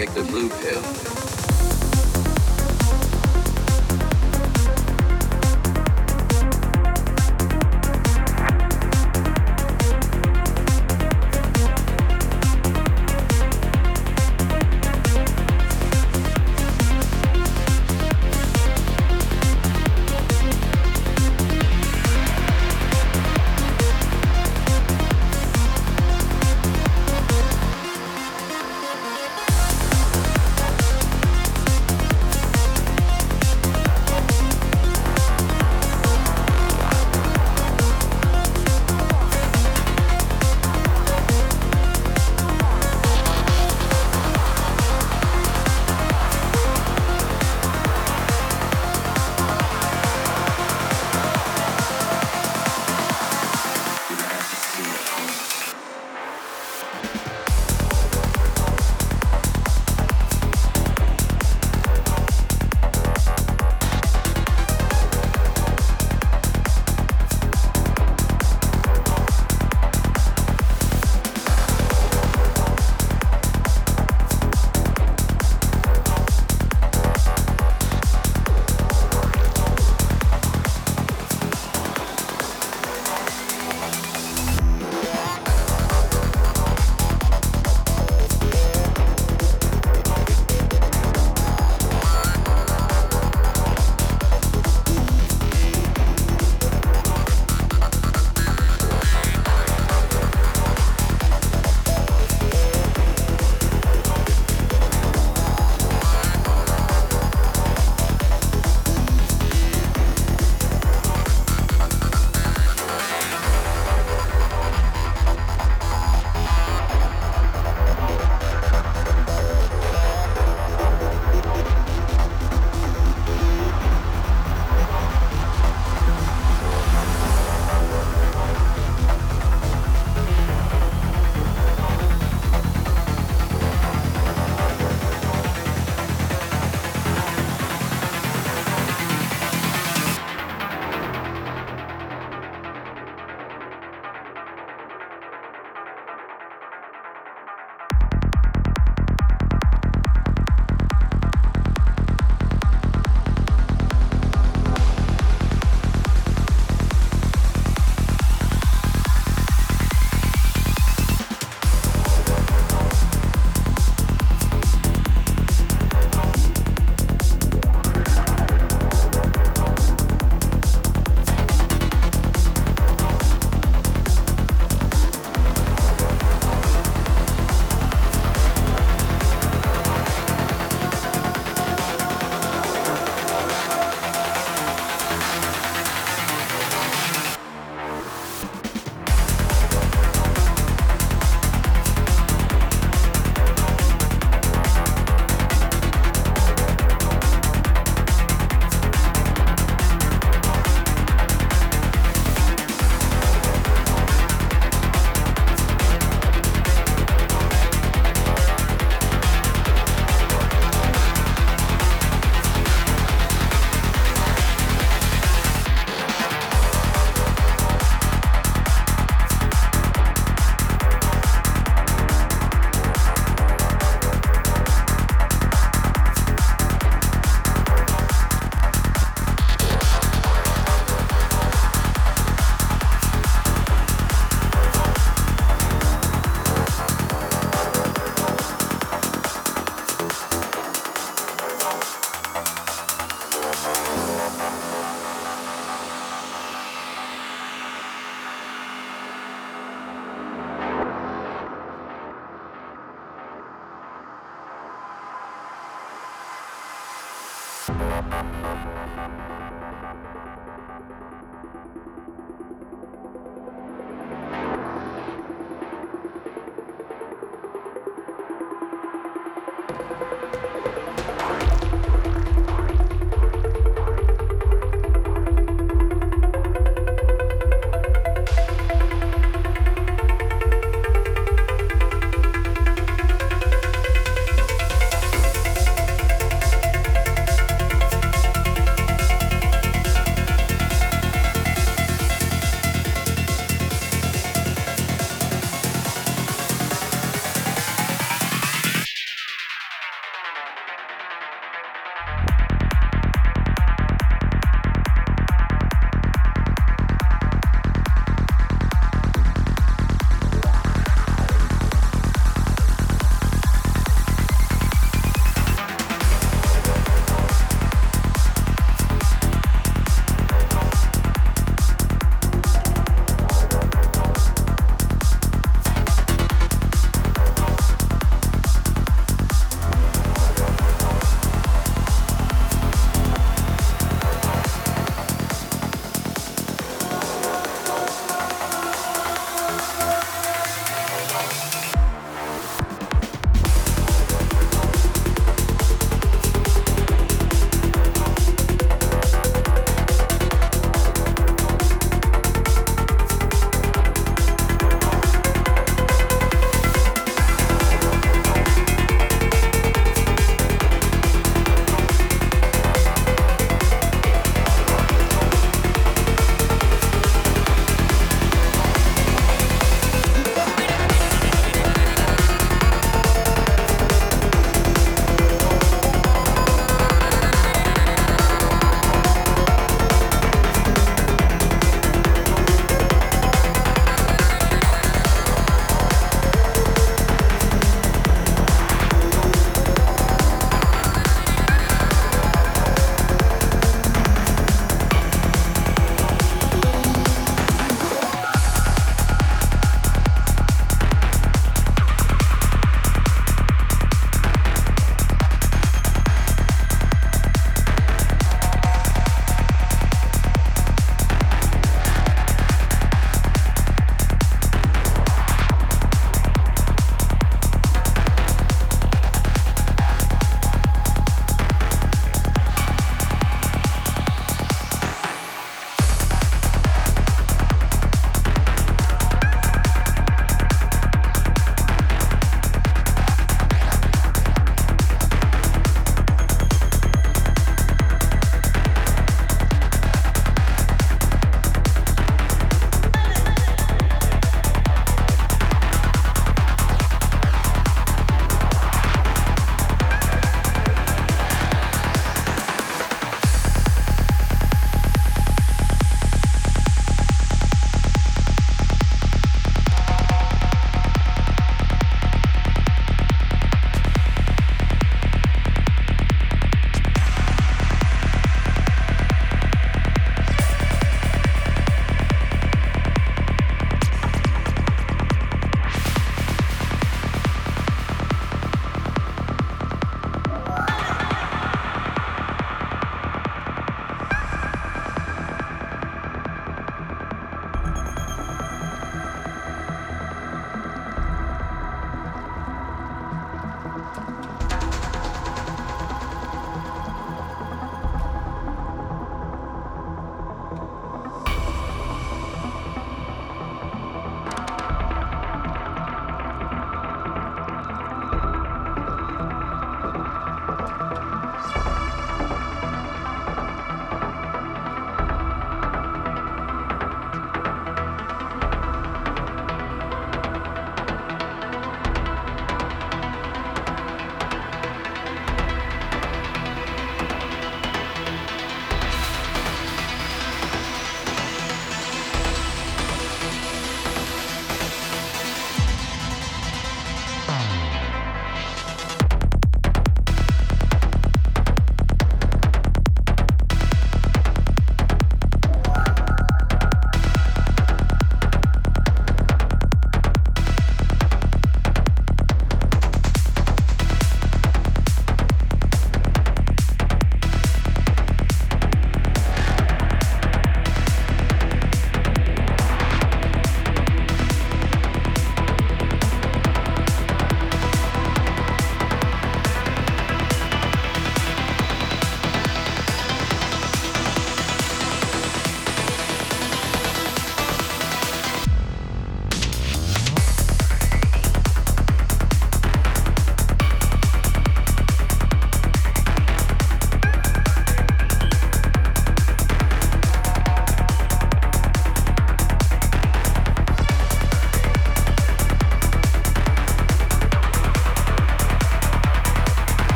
take the blue pill.